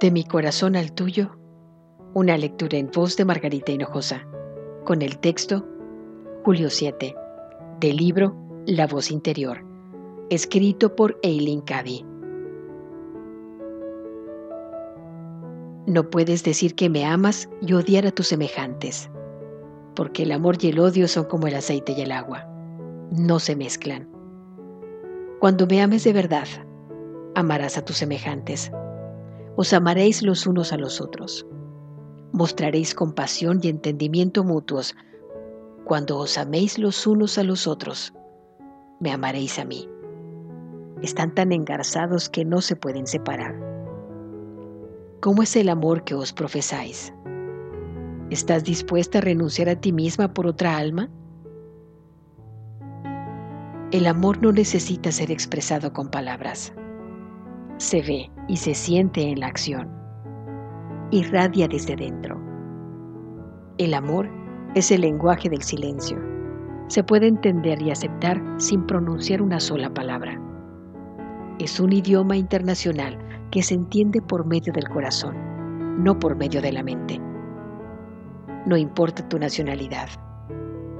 De mi corazón al tuyo, una lectura en voz de Margarita Hinojosa, con el texto Julio 7, del libro La voz interior, escrito por Eileen Cady. No puedes decir que me amas y odiar a tus semejantes, porque el amor y el odio son como el aceite y el agua, no se mezclan. Cuando me ames de verdad, amarás a tus semejantes os amaréis los unos a los otros. Mostraréis compasión y entendimiento mutuos. Cuando os améis los unos a los otros, me amaréis a mí. Están tan engarzados que no se pueden separar. ¿Cómo es el amor que os profesáis? ¿Estás dispuesta a renunciar a ti misma por otra alma? El amor no necesita ser expresado con palabras se ve y se siente en la acción. Irradia desde dentro. El amor es el lenguaje del silencio. Se puede entender y aceptar sin pronunciar una sola palabra. Es un idioma internacional que se entiende por medio del corazón, no por medio de la mente. No importa tu nacionalidad.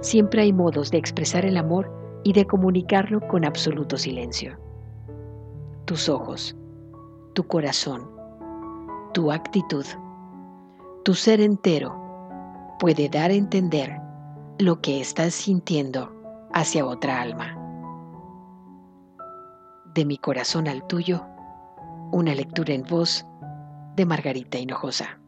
Siempre hay modos de expresar el amor y de comunicarlo con absoluto silencio. Tus ojos, tu corazón, tu actitud, tu ser entero puede dar a entender lo que estás sintiendo hacia otra alma. De mi corazón al tuyo, una lectura en voz de Margarita Hinojosa.